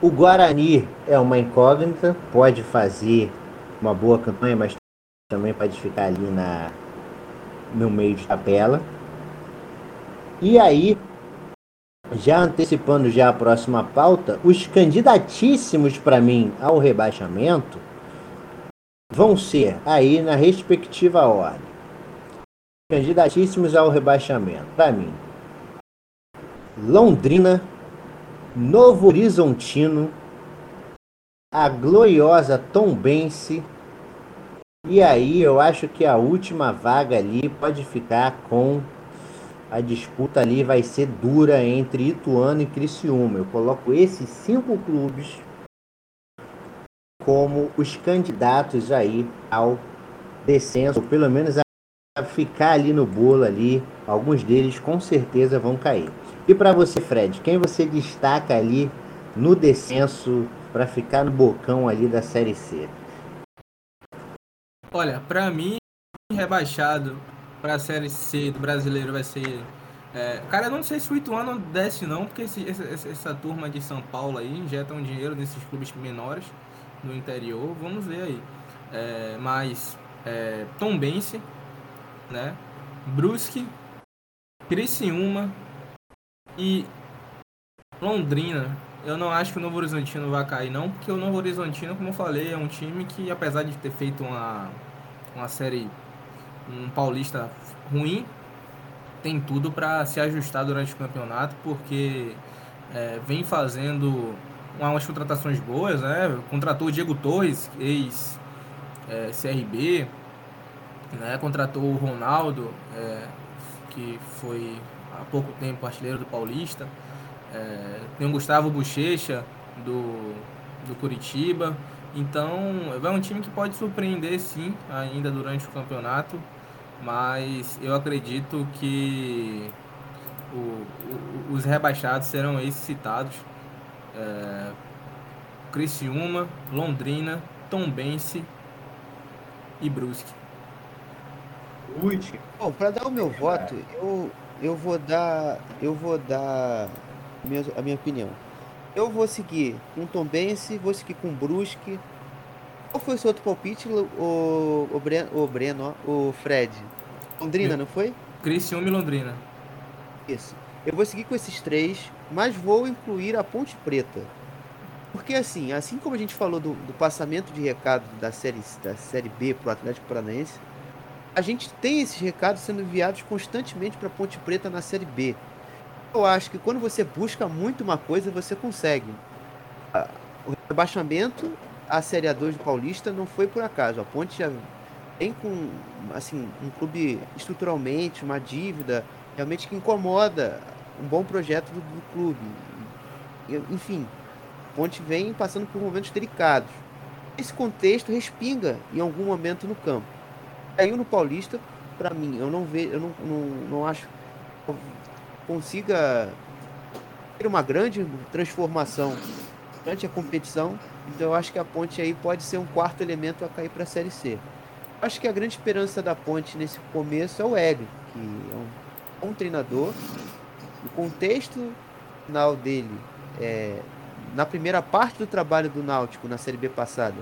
o Guarani é uma incógnita, pode fazer uma boa campanha, mas também pode ficar ali na, no meio de tabela. E aí, já antecipando já a próxima pauta, os candidatíssimos para mim ao rebaixamento vão ser aí na respectiva ordem. Candidatíssimos ao rebaixamento, para mim. Londrina, Novo Horizontino, a gloriosa Tombense E aí eu acho que a última vaga ali pode ficar com a disputa ali vai ser dura entre Ituano e Criciúma. Eu coloco esses cinco clubes como os candidatos aí ao descenso, pelo menos a ficar ali no bolo ali. Alguns deles com certeza vão cair. E para você, Fred, quem você destaca ali no descenso para ficar no bocão ali da Série C? Olha, para mim, rebaixado para a Série C do brasileiro vai ser. É, cara, eu não sei se o Ituano desce não, porque esse, essa, turma de São Paulo aí injetam dinheiro nesses clubes menores no interior. Vamos ver aí. É, mas é, Tom Bense, né? Brusque, Criciúma e Londrina. Eu não acho que o Novo Horizontino vai cair, não, porque o Novo Horizontino, como eu falei, é um time que, apesar de ter feito uma, uma série, um paulista ruim, tem tudo para se ajustar durante o campeonato, porque é, vem fazendo umas contratações boas, né? Contratou o Diego Torres, ex-CRB, é, né? Contratou o Ronaldo, é, que foi há pouco tempo artilheiro do Paulista. É, tem o Gustavo Bochecha, do, do Curitiba. Então, é um time que pode surpreender sim, ainda durante o campeonato. Mas eu acredito que o, o, os rebaixados serão esses citados. É, Criciúma, Londrina, Tombense e Brusque. Bom, para dar o meu voto, eu, eu vou dar. Eu vou dar minha, a minha opinião. Eu vou seguir com Tom Bense, vou seguir com Brusque. Qual foi o seu outro palpite, o, o, Breno, o Breno, o Fred? Londrina, não foi? Criciúma e Londrina. Isso. Eu vou seguir com esses três, mas vou incluir a Ponte Preta. Porque assim, assim como a gente falou do, do passamento de recado da série, da série B para o Atlético Paranaense, a gente tem esses recados sendo enviados constantemente para Ponte Preta na Série B. Eu acho que quando você busca muito uma coisa, você consegue. O rebaixamento à Série A2 do Paulista não foi por acaso. A Ponte já tem com assim, um clube estruturalmente, uma dívida realmente que incomoda um bom projeto do, do clube. Enfim, a Ponte vem passando por momentos delicados. Esse contexto respinga em algum momento no campo caiu no Paulista, para mim, eu não vejo, eu não, não, não acho consiga ter uma grande transformação durante a competição. Então eu acho que a Ponte aí pode ser um quarto elemento a cair para a Série C. Acho que a grande esperança da Ponte nesse começo é o Hélio, que é um bom treinador. O contexto final dele, é, na primeira parte do trabalho do Náutico na Série B passada,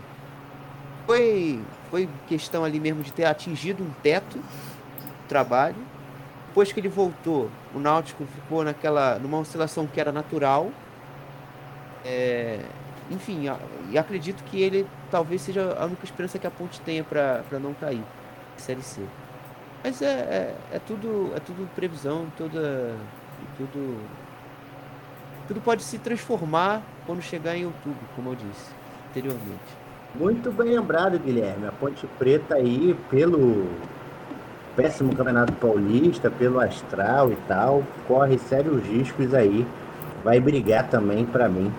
foi, foi questão ali mesmo de ter atingido um teto do trabalho. Depois que ele voltou, o Náutico ficou naquela numa oscilação que era natural. É, enfim, e acredito que ele talvez seja a única esperança que a Ponte tenha para não cair Série C. Mas é, é, é, tudo é tudo previsão, toda tudo tudo pode se transformar quando chegar em outubro, como eu disse anteriormente. Muito bem lembrado, Guilherme. A Ponte Preta aí, pelo péssimo Campeonato Paulista, pelo Astral e tal, corre sérios riscos aí. Vai brigar também para mim,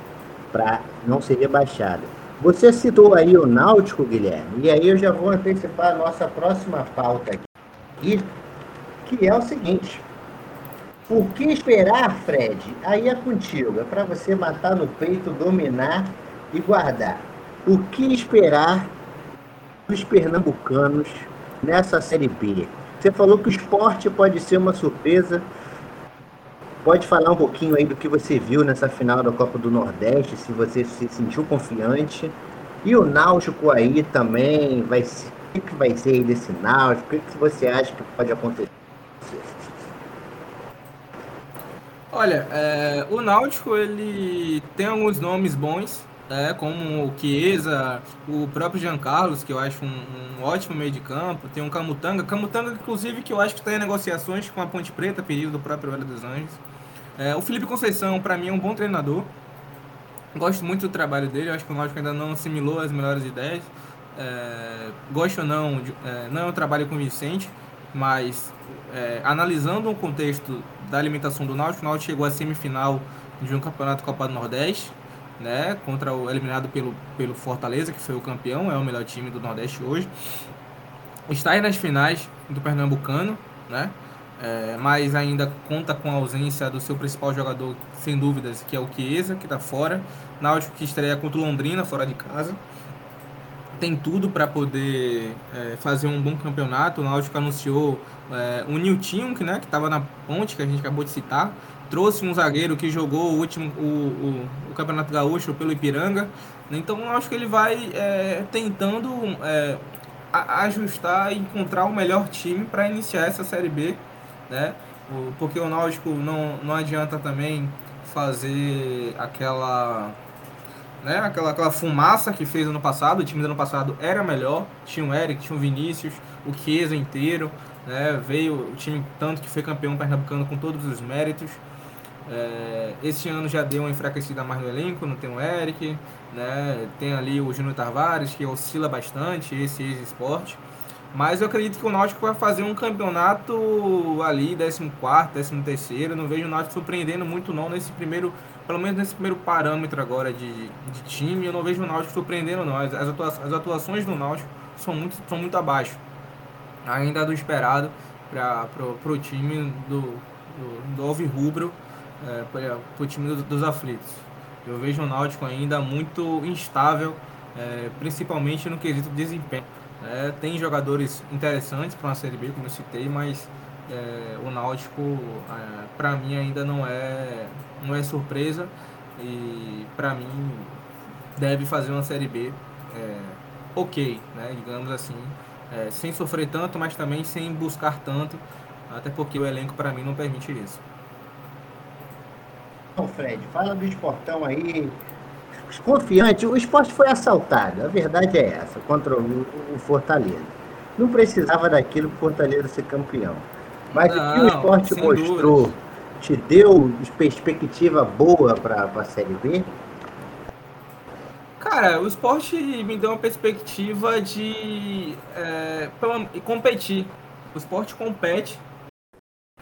para não ser rebaixado. Você citou aí o Náutico, Guilherme, e aí eu já vou antecipar a nossa próxima pauta aqui, que é o seguinte. O que esperar, Fred? Aí é contigo. É para você matar no peito, dominar e guardar. O que esperar dos pernambucanos nessa Série B? Você falou que o esporte pode ser uma surpresa. Pode falar um pouquinho aí do que você viu nessa final da Copa do Nordeste, se você se sentiu confiante. E o Náutico aí também vai ser. O que vai ser aí desse Náutico? O que você acha que pode acontecer? Olha, é, o Náutico ele tem alguns nomes bons, é, como o Chiesa, o próprio Jean Carlos, que eu acho um, um, ótimo meio de campo, tem um Camutanga, Camutanga, inclusive, que eu acho que está em negociações com a Ponte Preta, pedido do próprio Hélio dos Anjos. É, o Felipe Conceição, para mim, é um bom treinador. Gosto muito do trabalho dele, eu acho que o Náutico ainda não assimilou as melhores ideias. é, goste ou não, é, não é um trabalho convincente, mas é, analisando o contexto da alimentação do Náutico, o Náutico chegou à semifinal de um campeonato Copa do Nordeste, né, contra o eliminado pelo, pelo Fortaleza, que foi o campeão, é o melhor time do Nordeste hoje. Está aí nas finais do Pernambucano, né? É, mas ainda conta com a ausência do seu principal jogador, sem dúvidas, que é o Chiesa, que está fora. Náutico que estreia contra o Londrina, fora de casa. Tem tudo para poder é, fazer um bom campeonato. O Náutico anunciou é, o Nilton, que né, estava na ponte, que a gente acabou de citar. Trouxe um zagueiro que jogou o último o, o, o Campeonato Gaúcho pelo Ipiranga. Então acho que ele vai é, tentando é, ajustar e encontrar o melhor time para iniciar essa Série B né? Porque o Náutico não, não adianta também fazer aquela né, aquela, aquela fumaça que fez ano passado, o time do ano passado era melhor, tinha o Eric, tinha o Vinícius, o Chiesa inteiro, né, veio o time tanto que foi campeão pernambucano com todos os méritos. É, esse ano já deu uma enfraquecida mais no elenco, não tem o Eric, né, tem ali o Júnior Tavares que oscila bastante, esse ex-esporte. Mas eu acredito que o Náutico vai fazer um campeonato ali, 14, 13 Não vejo o Náutico surpreendendo muito não nesse primeiro, pelo menos nesse primeiro parâmetro agora de, de time. Eu não vejo o Náutico surpreendendo não. As, atuações, as atuações do Náutico são muito, são muito abaixo. Ainda do esperado para o time do, do, do Alvirrubro, é, para o time dos, dos aflitos. Eu vejo o Náutico ainda muito instável, é, principalmente no quesito desempenho. É, tem jogadores interessantes para uma Série B, como eu citei, mas é, o Náutico, é, para mim, ainda não é, não é surpresa e, para mim, deve fazer uma Série B é, ok, né, digamos assim, sem sofrer tanto, mas também sem buscar tanto, até porque o elenco, para mim, não permite isso. Então, Fred, fala do esportão aí, confiante. O esporte foi assaltado, a verdade é essa, contra o, o Fortaleza. Não precisava daquilo para o Fortaleza ser campeão. Mas não, o que o esporte mostrou dúvida. te deu perspectiva boa para a Série B? Cara, o esporte me deu uma perspectiva de é, competir. O esporte compete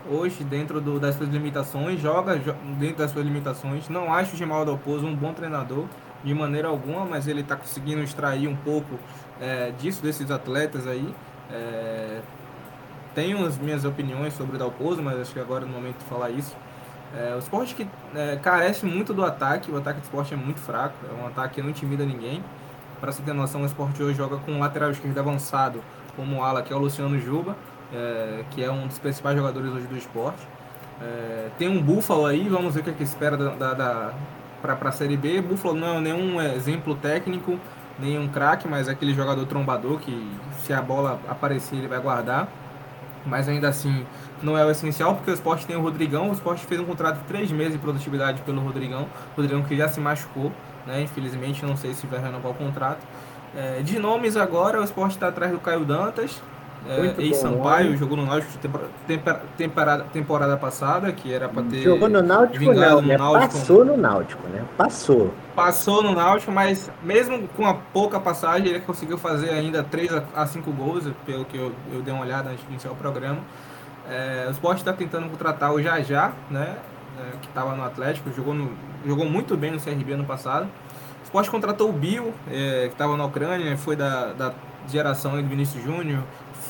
hoje dentro do, das suas limitações, joga dentro das suas limitações. Não acho o Gemaldo Alpozo um bom treinador de maneira alguma, mas ele está conseguindo extrair um pouco é, disso desses atletas aí. É, tenho as minhas opiniões sobre o Dalpozo, mas acho que agora é o momento de falar isso. É, o esporte que é, carece muito do ataque, o ataque do esporte é muito fraco, é um ataque que não intimida ninguém. Para você ter noção, o esporte hoje joga com um lateral esquerdo avançado, como o ala, que é o Luciano Juba, é, que é um dos principais jogadores hoje do esporte. É, tem um Búfalo aí, vamos ver o que, é que espera da, da, da para a Série B. Búfalo não é nenhum exemplo técnico, nenhum craque, mas é aquele jogador trombador que se a bola aparecer ele vai guardar. Mas ainda assim não é o essencial, porque o esporte tem o Rodrigão. O esporte fez um contrato de três meses de produtividade pelo Rodrigão. Rodrigão que já se machucou, né? Infelizmente, não sei se vai renovar o contrato. É, de nomes agora, o esporte está atrás do Caio Dantas, é, ex-Sampaio, jogou no Náutico temporada, temporada passada, que era para ter. Jogou no Náutico, não, no né? Náutico. Passou no Náutico, né? Passou. Passou no Náutico, mas mesmo com a pouca passagem, ele conseguiu fazer ainda 3 a 5 gols, pelo que eu, eu dei uma olhada antes de iniciar o programa. É, o Sport está tentando contratar o Jajá, né? É, que estava no Atlético, jogou, no, jogou muito bem no CRB ano passado. O Sport contratou o Bill, é, que estava na Ucrânia, foi da, da geração do Vinícius Júnior,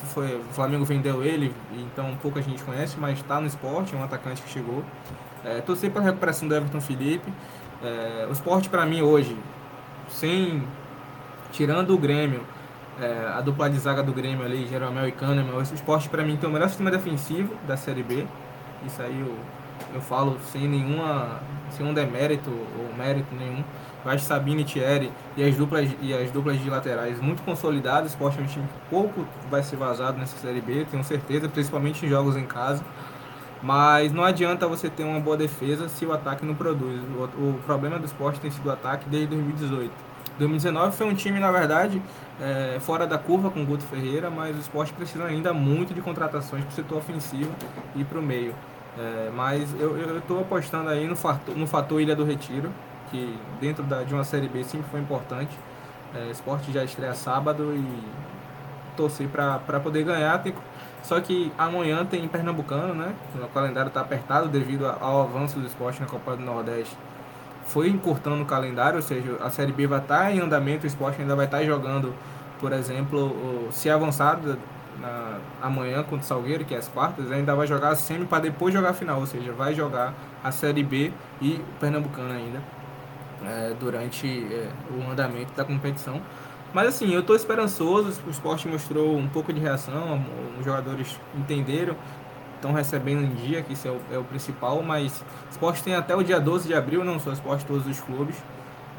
foi, o Flamengo vendeu ele, então pouca gente conhece, mas está no esporte, é um atacante que chegou. É, sempre pela recuperação do Everton Felipe. É, o esporte para mim hoje, sem tirando o Grêmio, é, a dupla de zaga do Grêmio ali, Jeromel e Kahneman, o esporte para mim tem o melhor sistema defensivo da Série B. Isso aí eu, eu falo sem nenhuma, sem um demérito ou mérito nenhum. Eu acho Sabine Thierry e as duplas, e as duplas de laterais muito consolidadas. O Sport é um time que pouco vai ser vazado nessa Série B, tenho certeza, principalmente em jogos em casa. Mas não adianta você ter uma boa defesa se o ataque não produz. O, o problema do esporte tem sido o ataque desde 2018. 2019 foi um time, na verdade, é, fora da curva com o Guto Ferreira, mas o esporte precisa ainda muito de contratações para o setor ofensivo e para o meio. É, mas eu estou apostando aí no fator, no fator Ilha do Retiro que dentro da, de uma Série B sempre foi importante. É, esporte já estreia sábado e torcer para poder ganhar. Tem, só que amanhã tem Pernambucano, né? O calendário está apertado devido ao avanço do esporte na Copa do Nordeste. Foi encurtando o calendário, ou seja, a Série B vai estar tá em andamento, o esporte ainda vai estar tá jogando, por exemplo, se avançado na, amanhã contra o Salgueiro, que é as quartas, ainda vai jogar a semi para depois jogar a final, ou seja, vai jogar a Série B e o Pernambucano ainda é, durante é, o andamento da competição. Mas assim, eu estou esperançoso, o esporte mostrou um pouco de reação, os jogadores entenderam, estão recebendo em dia, que isso é o, é o, principal, mas o esporte tem até o dia 12 de abril, não só o esporte todos os clubes,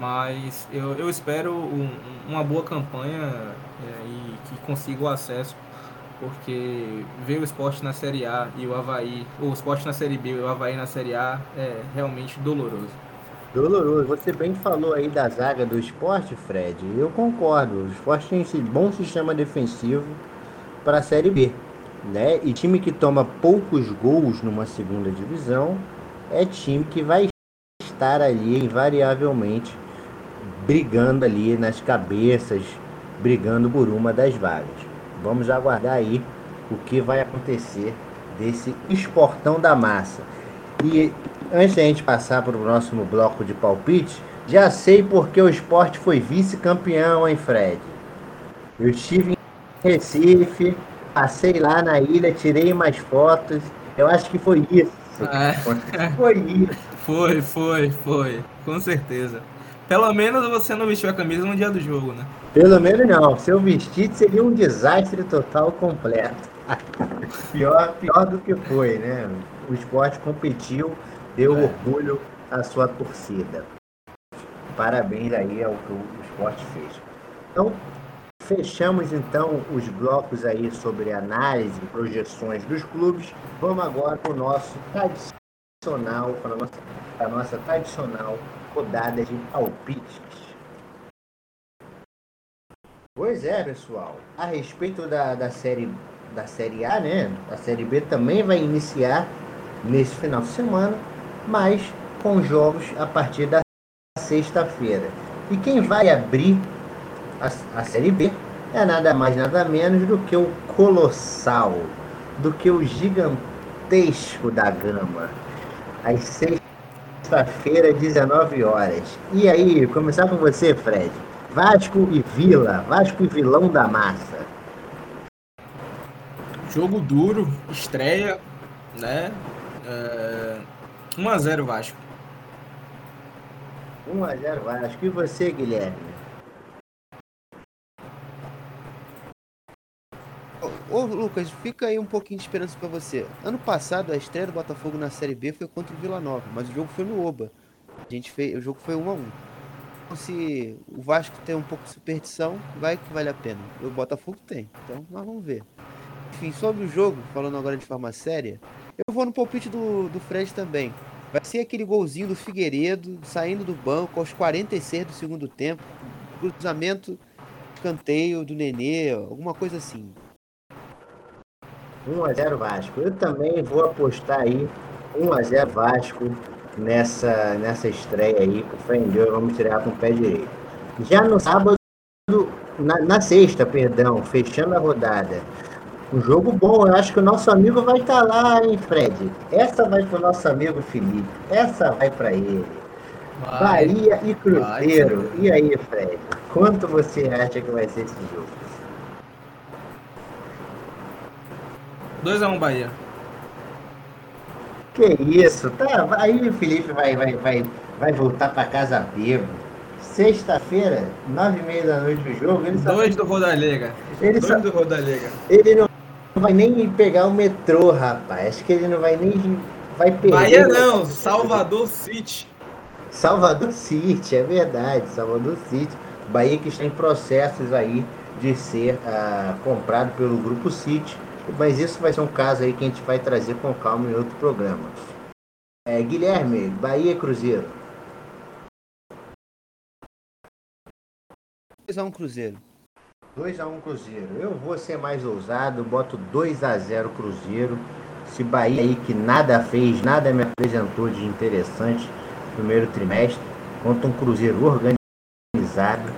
mas eu, eu espero um, uma boa campanha é, e que consiga o acesso porque ver o esporte na Série A e o Havaí, ou o esporte na Série B e o Havaí na Série A é realmente doloroso. Doloroso. Você bem falou aí da zaga do esporte, Fred. Eu concordo. O esporte tem esse bom sistema defensivo para a Série B. Né? E time que toma poucos gols numa segunda divisão é time que vai estar ali invariavelmente brigando ali nas cabeças, brigando por uma das vagas. Vamos aguardar aí o que vai acontecer desse esportão da massa. E antes da gente passar para o próximo bloco de palpite, já sei porque o esporte foi vice-campeão, hein, Fred? Eu estive em Recife, passei lá na ilha, tirei umas fotos. Eu acho que foi isso. É. *laughs* Foi isso. Foi, foi, foi. Com certeza. Pelo menos você não vestiu a camisa no dia do jogo, né? Pelo menos não. Se eu seria um desastre total completo. *laughs* pior, pior do que foi, né? O esporte competiu, deu é. orgulho à sua torcida. Parabéns aí ao que o esporte fez. Então, fechamos então os blocos aí sobre análise e projeções dos clubes. Vamos agora para o nosso tradicional, para a nossa, para a nossa tradicional rodada de palpites. Pois é, pessoal. A respeito da, da, série, da Série A, né? A Série B também vai iniciar nesse final de semana, mas com jogos a partir da sexta-feira. E quem vai abrir a, a Série B é nada mais, nada menos do que o colossal, do que o gigantesco da gama. Às sexta-feira, 19 horas. E aí, começar com você, Fred. Vasco e Vila, Vasco e Vilão da Massa. Jogo duro, estreia, né? É... 1x0 Vasco. 1x0 Vasco. E você, Guilherme? Ô, Lucas, fica aí um pouquinho de esperança para você. Ano passado, a estreia do Botafogo na Série B foi contra o Vila Nova, mas o jogo foi no Oba. A gente fez, o jogo foi 1 a 1 então, se o Vasco tem um pouco de superstição, vai que vale a pena. O Botafogo tem, então nós vamos ver. Enfim, sobre o jogo, falando agora de forma séria, eu vou no palpite do, do Fred também. Vai ser aquele golzinho do Figueiredo saindo do banco aos 46 do segundo tempo, cruzamento, canteio do Nenê, alguma coisa assim. 1x0 Vasco. Eu também vou apostar aí 1x0 Vasco nessa, nessa estreia aí. Com fé em Deus, vamos tirar com o pé direito. Já no sábado, na, na sexta, perdão, fechando a rodada. Um jogo bom, eu acho que o nosso amigo vai estar tá lá, hein, Fred? Essa vai para o nosso amigo Felipe, essa vai para ele. Vai, Bahia e Cruzeiro. Vai, e aí, Fred? Quanto você acha que vai ser esse jogo? 2x1 Bahia. Que isso, tá? Aí o Felipe vai, vai, vai, vai voltar para casa vivo. Sexta-feira, nove e meia da noite o jogo. Ele Dois do Rodalega. Ele Dois só... do Rodalega. Ele não vai nem pegar o metrô, rapaz. Acho que ele não vai nem. Vai perder. Bahia não, Salvador City. Salvador City, é verdade. Salvador City. Bahia que está em processos aí de ser uh, comprado pelo Grupo City mas isso vai ser um caso aí que a gente vai trazer com calma em outro programa. É, Guilherme, Bahia Cruzeiro. 2x1 Cruzeiro. 2x1 Cruzeiro. Eu vou ser mais ousado, boto 2x0 Cruzeiro. Se Bahia aí que nada fez, nada me apresentou de interessante no primeiro trimestre, contra um Cruzeiro organizado.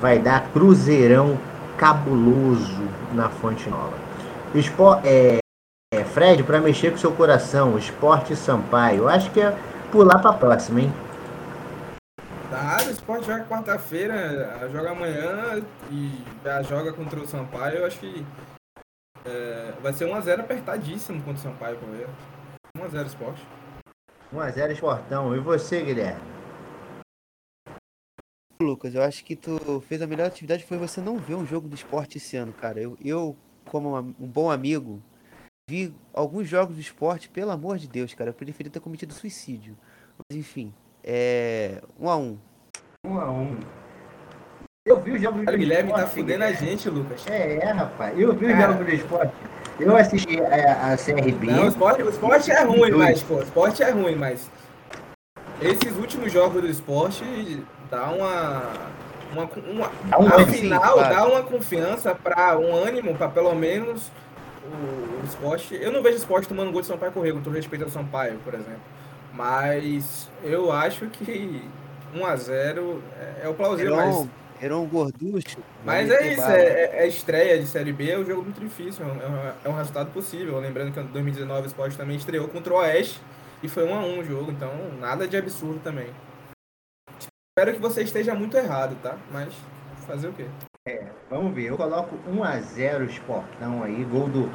vai dar Cruzeirão cabuloso na Fonte Nova. Espo é, é, Fred, para mexer com seu coração, Esporte Sampaio. Eu acho que é pular para a próxima, hein? Tá, o esporte joga quarta-feira, joga amanhã e já joga contra o Sampaio. Eu acho que é, vai ser 1x0 apertadíssimo contra o Sampaio Correia. 1x0 esporte. 1x0 esportão. E você, Guilherme? Lucas, eu acho que tu fez a melhor atividade foi você não ver um jogo do esporte esse ano, cara. Eu, eu como um bom amigo, vi alguns jogos do esporte, pelo amor de Deus, cara. Eu preferia ter cometido suicídio. Mas enfim, é. Um a um. Um a um. Eu vi o jogo do Guilherme tá fudendo a gente, Lucas. É, é, rapaz. Eu vi o jogo do esporte. Eu assisti a, a CRB. Não, o esporte, o esporte é ruim, mas, pô, o esporte é ruim, mas. Esses últimos jogos do esporte dá uma. Uma, uma, dá um afinal, sim, dá uma confiança para um ânimo para pelo menos o, o esporte. Eu não vejo o esporte tomando gol de Sampaio correr, com todo respeito ao Sampaio, por exemplo. Mas eu acho que 1x0 é, é o plausível. Um, era um gorducho. Mas é isso, é, é, é, estreia de Série B, é um jogo muito difícil, é um, é um resultado possível. Lembrando que em 2019 o esporte também estreou contra o Oeste e foi 1x1 o jogo, então nada de absurdo também. Espero que você esteja muito errado, tá? Mas fazer o quê? É, vamos ver. Eu coloco 1x0 Esportão aí, gol do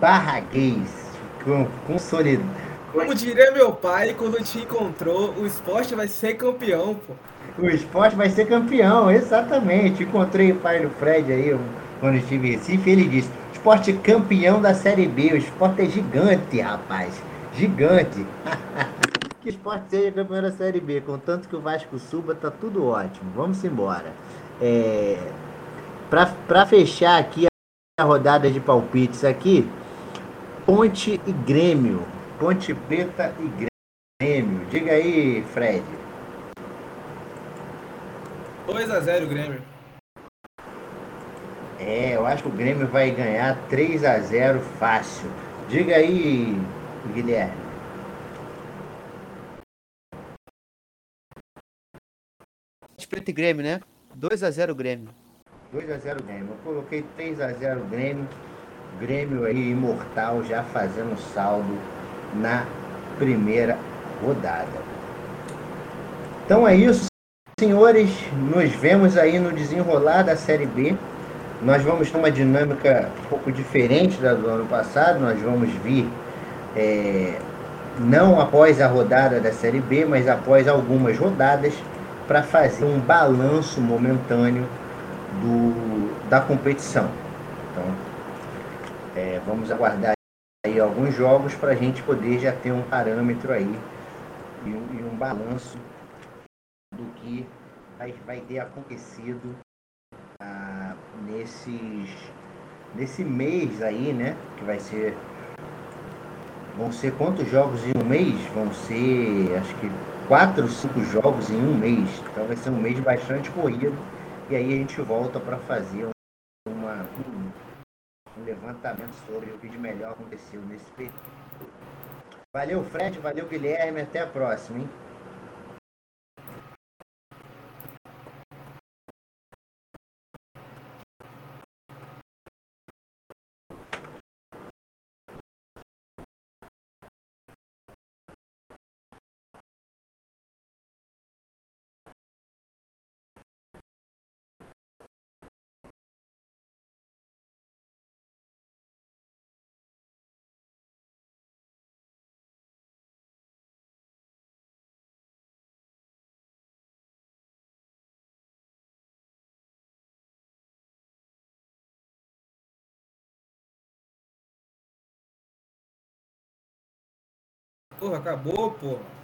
Barraguês. Com, consolidado como diria meu pai, quando te encontrou, o esporte vai ser campeão, pô. O esporte vai ser campeão, exatamente. Encontrei o pai do Fred aí quando estive em Recife, ele disse: esporte campeão da Série B. O esporte é gigante, rapaz. Gigante. *laughs* que o esporte seja campeão da Série B, contanto que o Vasco suba, tá tudo ótimo. Vamos embora. É... Para fechar aqui a rodada de palpites aqui, Ponte e Grêmio. Ponte Preta e Grêmio. Diga aí, Fred. 2x0 Grêmio. É, eu acho que o Grêmio vai ganhar 3 x 0 fácil. Diga aí, Guilherme. Preta e Grêmio, né? 2 x 0 Grêmio. 2 x 0 Grêmio. Eu coloquei 3 x 0 Grêmio. Grêmio aí imortal já fazendo saldo na primeira rodada. Então é isso, senhores. Nos vemos aí no desenrolar da Série B. Nós vamos ter uma dinâmica um pouco diferente da do ano passado. Nós vamos vir é, não após a rodada da Série B, mas após algumas rodadas para fazer um balanço momentâneo do, da competição. Então, é, vamos aguardar aí alguns jogos para a gente poder já ter um parâmetro aí e um, e um balanço do que vai, vai ter acontecido ah, nesses nesse mês aí, né? Que vai ser vão ser quantos jogos em um mês? Vão ser acho que quatro, cinco jogos em um mês. Então vai ser um mês bastante corrido e aí a gente volta para fazer uma um levantamento sobre o que de melhor aconteceu nesse período. Valeu, Fred, valeu, Guilherme, até a próxima, hein? Porra, acabou, porra.